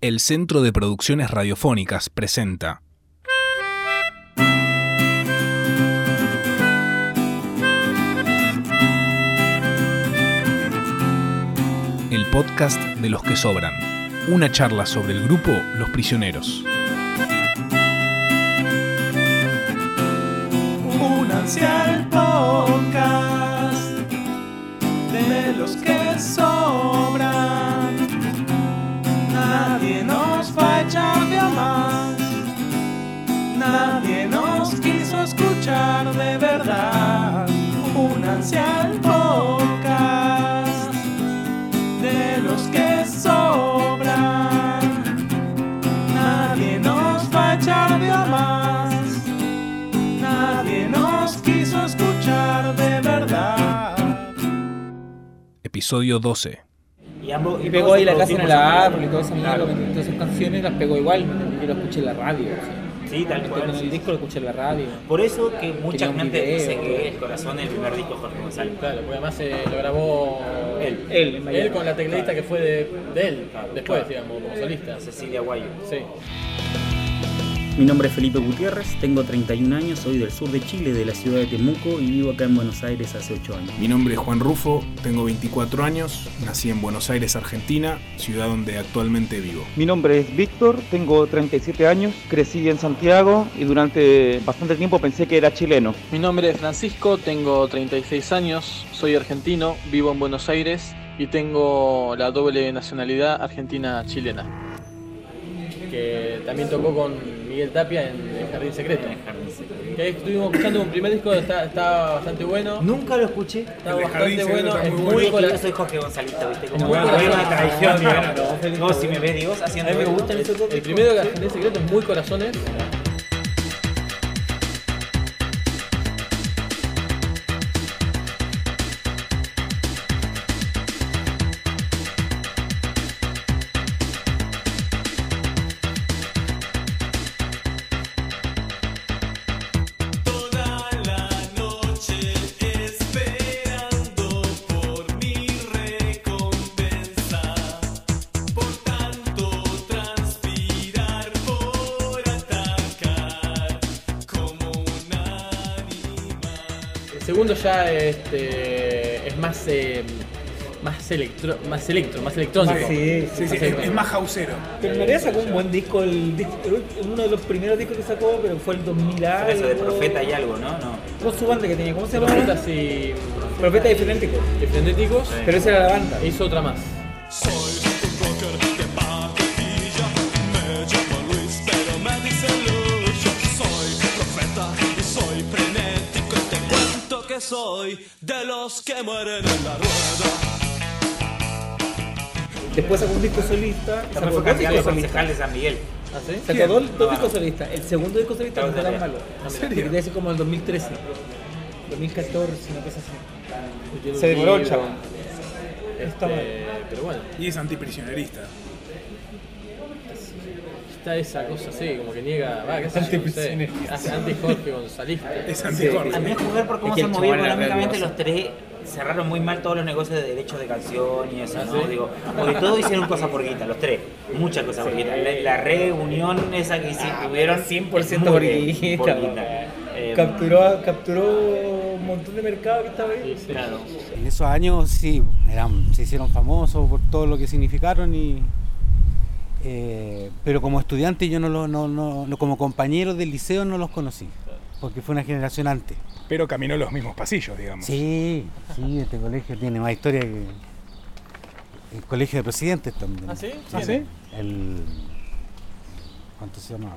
El Centro de Producciones Radiofónicas presenta El podcast de los que sobran. Una charla sobre el grupo Los Prisioneros. Únanse al podcast de los que sobran. Nadie nos va a echar de más. Nadie nos quiso escuchar de verdad. Episodio 12. Y, ambos, Y pegó ahí la casa en el la árbol y todas esas canciones las pegó igual, yo lo escuché en la radio. o sea. Sí, tal cual. el sí. disco lo escuché en la radio. Por eso que mucha gente video, dice que. El Corazón es el primer disco de Jorge González. Claro, porque además eh, lo grabó Él. Él, él con la tecladista que fue de, de él, Claro, después, claro. digamos, como solista. Cecilia Guayo. Sí. Mi nombre es Felipe Gutiérrez, tengo 31 años, soy del sur de Chile, de la ciudad de Temuco y vivo acá en Buenos Aires hace 8 años. Mi nombre es Juan Rufo, tengo 24 años, nací en Buenos Aires, Argentina, ciudad donde actualmente vivo. Mi nombre es Víctor, tengo 37 años, crecí en Santiago y durante bastante tiempo pensé que era chileno. Mi nombre es Francisco, tengo 36 años, soy argentino, vivo en Buenos Aires y tengo la doble nacionalidad argentina-chilena. Que también tocó con Miguel Tapia en El Jardín Secreto. Que ahí estuvimos escuchando un primer disco, está, está bastante bueno. Nunca lo escuché. Está bastante bueno, es Muy cola- yo soy Jorge Gonzalista, ¿viste? Como muy una corazón. buena tradición, digamos. No, si me ves, Dios, A haciendo mí me gustan esos. El primero de El Jardín Secreto es muy corazones. Segundo ya este, es más, eh, más, electro, más electro, más electrónico. Sí, sí, sí, es- más jausero. Pero en realidad sacó un buen disco, el, disco- uno de los primeros discos que sacó, pero fue el 2000 algo. Eso de profeta y algo, ¿no? No. ¿Cómo su banda que tenía? ¿Cómo se llama? Profetas y Profeta y Frenético. y frenéticos. Pero esa era la banda. E hizo otra más. Soy de los que mueren en la rueda. Después sacó un disco solista. Sacó fue concejal solistas. de San Miguel. ¿Ah, sí? Sacó dos, dos No, discos no. solistas. El segundo disco solista no todavía. malo. Porque debe ser como el 2013. 2014, una cosa así. Se demoró el chabón. Está este, mal. pero bueno, Y es antiprisionerista. Está esa cosa así, como que niega. Va, qué sé yo, no sé. Hace anti Jorge Gonzalista. Es anti-Jorge. mí jugar por cómo Es que se el era económicamente los tres cerraron muy mal todos los negocios de derechos de canción y eso, ¿Ah, ¿no? sí? Digo, porque todos hicieron cosas por guita, los tres, muchas cosas por guita. La, la reunión esa que hicieron, tuvieron 100% muy por de- guita, por. Eh, Capturó, capturó un montón de mercado que estaba ahí. Sí, sí. Claro. En esos años sí, eran, se hicieron famosos por todo lo que significaron y eh, pero como estudiante yo no, lo, no, no, no- como compañero del liceo no los conocí, porque fue una generación antes. Pero caminó los mismos pasillos, digamos. Sí, sí, este colegio tiene más historia que el colegio de presidentes también. ¿Ah, sí? ¿Ah. El ¿cuánto se llama?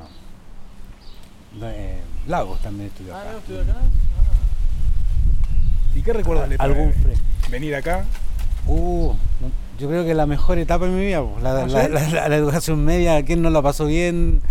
Eh, Lagos también estudió Ah, acá. no, estudió acá. ¿Y qué recuerdas trae Algún fre- venir acá? Uh, yo creo que la mejor etapa de mi vida, po, la, la- la- la- la educación media, ¿quién no la pasó bien?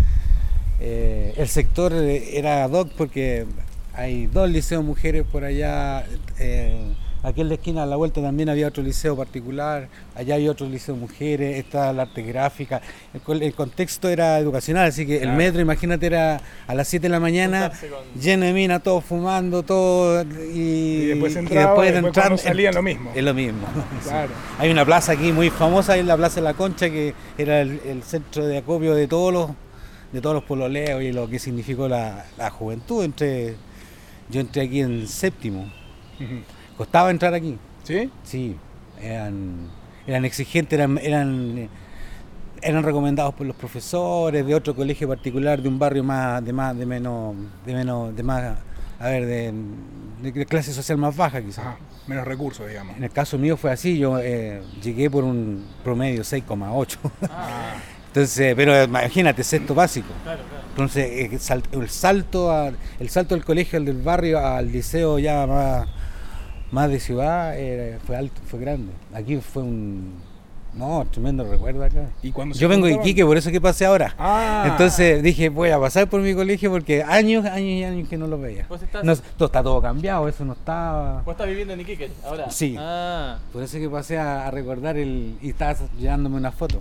Eh, el sector eh, era ad hoc porque hay dos liceos mujeres por allá, eh, Aquí en la esquina a la vuelta también había otro liceo particular, allá hay otro liceo de mujeres, está la arte gráfica. El, contexto era educacional, así que el metro, imagínate, era a las 7 de la mañana, con- lleno de minas, todos fumando, todo. Y, Y después y entraba, después y de después entrar, salían lo mismo. Es lo mismo. Sí. Hay una plaza aquí muy famosa, es la Plaza de la Concha, que era el, el centro de acopio de todos los de todos los pololeos y lo que significó la, la juventud. Entre, yo entré aquí en séptimo. Costaba entrar aquí. ¿Sí? Sí, eran, eran exigentes, eran, eran, eran recomendados por los profesores de otro colegio particular, de un barrio más, de más, de menos, de menos, de más, a ver, de, de clase social más baja quizás. Ajá. Menos recursos, digamos. En el caso mío fue así, yo eh, llegué por un promedio 6,8. Ah, Entonces, pero imagínate, sexto básico. Claro, claro. Entonces, eh, el salto a- el salto del colegio al del barrio al liceo ya más, más de ciudad eh, fue alto, fue grande. Aquí fue un no, tremendo recuerdo acá. y cuando se Yo vengo de Iquique, por eso que pasé ahora. Ah. Entonces dije, voy a pasar por mi colegio porque años, años y años que no lo veía. ¿Vos estás- No, todo, está todo cambiado, eso no estaba. ¿Vos estás viviendo en Iquique ahora? Sí. Ah, Por eso que pasé a, a recordar el y estaba llevándome una foto.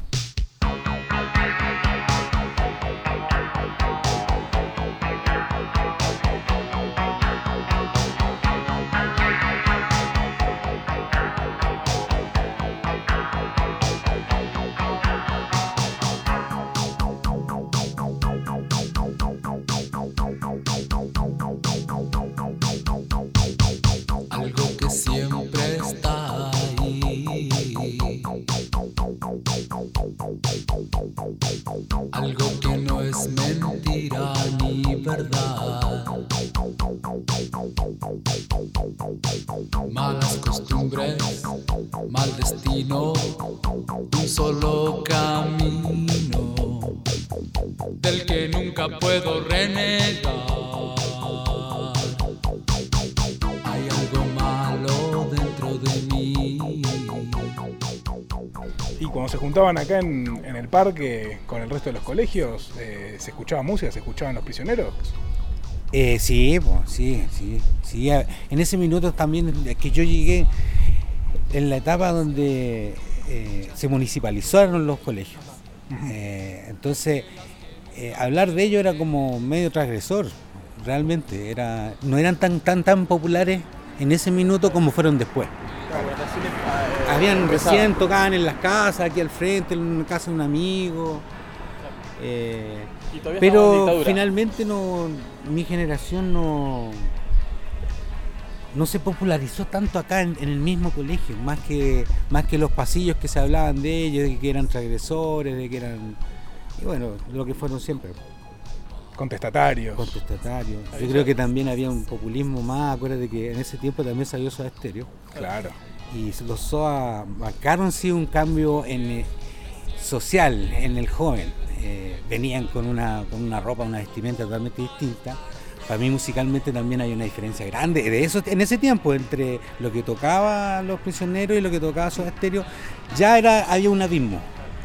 Malas costumbres, mal destino, un solo camino del que nunca puedo renegar. Hay algo malo dentro de mí. Y cuando se juntaban acá en, el parque con el resto de los colegios, eh, ¿se escuchaba música? ¿Se escuchaban los prisioneros? Eh, sí, pues, sí, sí, sí. En ese minuto también es que yo llegué en la etapa donde eh, se municipalizaron los colegios. Eh, entonces, eh, hablar de ello era como medio transgresor, realmente. Era, no eran tan, tan, tan populares en ese minuto como fueron después. Habían recién tocaban en las casas, aquí al frente, en casa de un amigo. Eh, pero finalmente no, mi generación no, no se popularizó tanto acá en, en el mismo colegio, más que, más que los pasillos que se hablaban de ellos, de que eran transgresores, de que eran, y bueno, lo que fueron siempre, Contestatarios. contestatarios. Yo creo que también había un populismo más, acuérdate que en ese tiempo también salió Soda Stereo Claro. y los SOA marcaron sí un cambio en, eh, social en el joven. Eh, venían con una, con una ropa, una vestimenta totalmente distinta. Para mí musicalmente también hay una diferencia grande. De eso en ese tiempo, entre lo que tocaba Los Prisioneros y lo que tocaba Soda Stereo, ya era, había un abismo,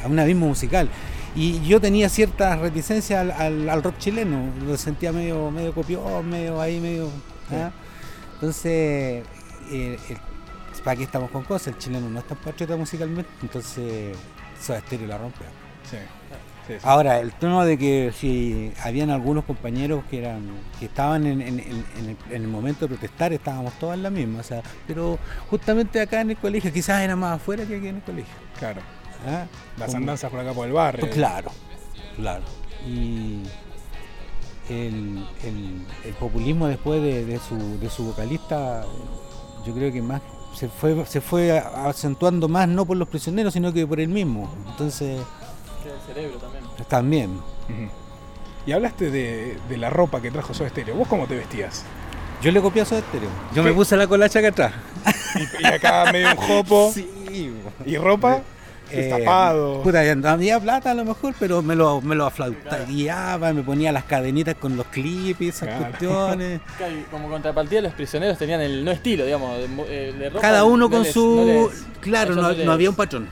un abismo musical. Y yo tenía cierta reticencia al, al- al rock chileno, lo sentía medio, medio copión, medio ahí, medio... ¿ah? Entonces, eh, el- ¿para qué estamos con cosas? El chileno no es tan patriota musicalmente, entonces Soda Stereo la rompe. Sí. Sí, sí. Ahora, el tono de que si habían algunos compañeros que eran que estaban en, en- en- en el, en el momento de protestar, estábamos todos en la misma, o sea, pero justamente acá en el colegio, quizás era más afuera que aquí en el colegio. Claro. ¿ah? Las Como- andanzas por acá por el barrio. pues claro, claro. Y el, el- el populismo después de, de su, de su vocalista, yo creo que más se fue, se fue acentuando más no por los prisioneros, sino que por él mismo. Entonces, Que cerebro también. Y hablaste de, de la ropa que trajo Soda Stereo. ¿Vos cómo te vestías? Yo le copié a Soda Stereo. Yo me puse la colacha acá atrás. Y, y acá medio un jopo. Sí, ¿Y ropa? Eh, Destapado. Puta, no había plata a lo mejor, pero me lo, me lo me ponía las cadenitas con los clips y esas Claro. cuestiones. Como contrapartida, los prisioneros tenían el no estilo, digamos, de, eh, de ropa, Cada uno no con les- su... no les- claro, no, no había un patrón.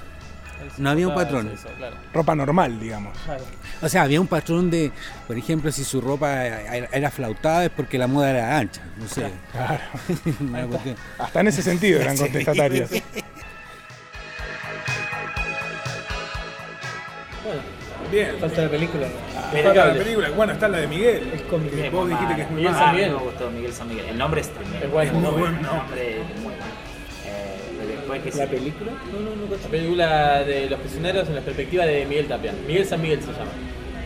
No había un patrón. es eso, claro. Ropa normal, digamos. O sea, había un patrón de, por ejemplo, si su ropa era flautada es porque la moda era ancha. No sé. Claro. Hasta en ese sentido eran contestatarios. Bien. Falta la película. Falta la película. Bueno, está la de Miguel. Es con Miguel. vos dijiste que es muy Miguel. San Miguel. Ah, me gustó Miguel San Miguel. El nombre es tremendo. Es bueno. Muy buen El nombre. nombre es muy bueno. Que ¿La sí. película? No, no, no. La película de los prisioneros en la perspectiva de Miguel Tapia. Miguel San Miguel se llama.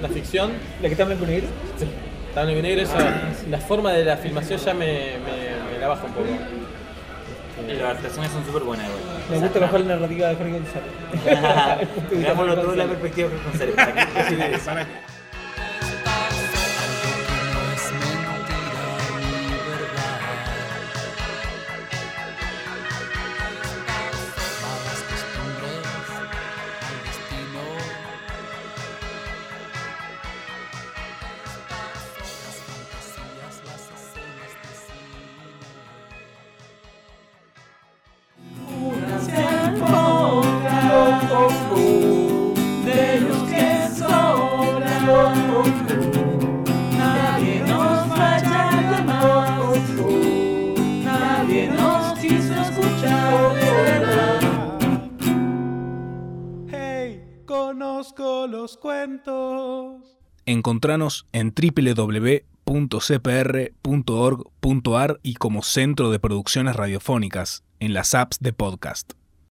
Una ficción. ¿La que está en blanco y negro? Sí. Está en blanco y negro. esa- la forma de la filmación ya me, me, me la baja un poco. Y las actuaciones son súper buenas. igual. Me gusta mejor la narrativa de Jorge González. Veámoslo todo de la González. perspectiva de González. Cuentos. Encontranos en www.cpr.org.ar y como Centro de Producciones Radiofónicas en las apps de podcast.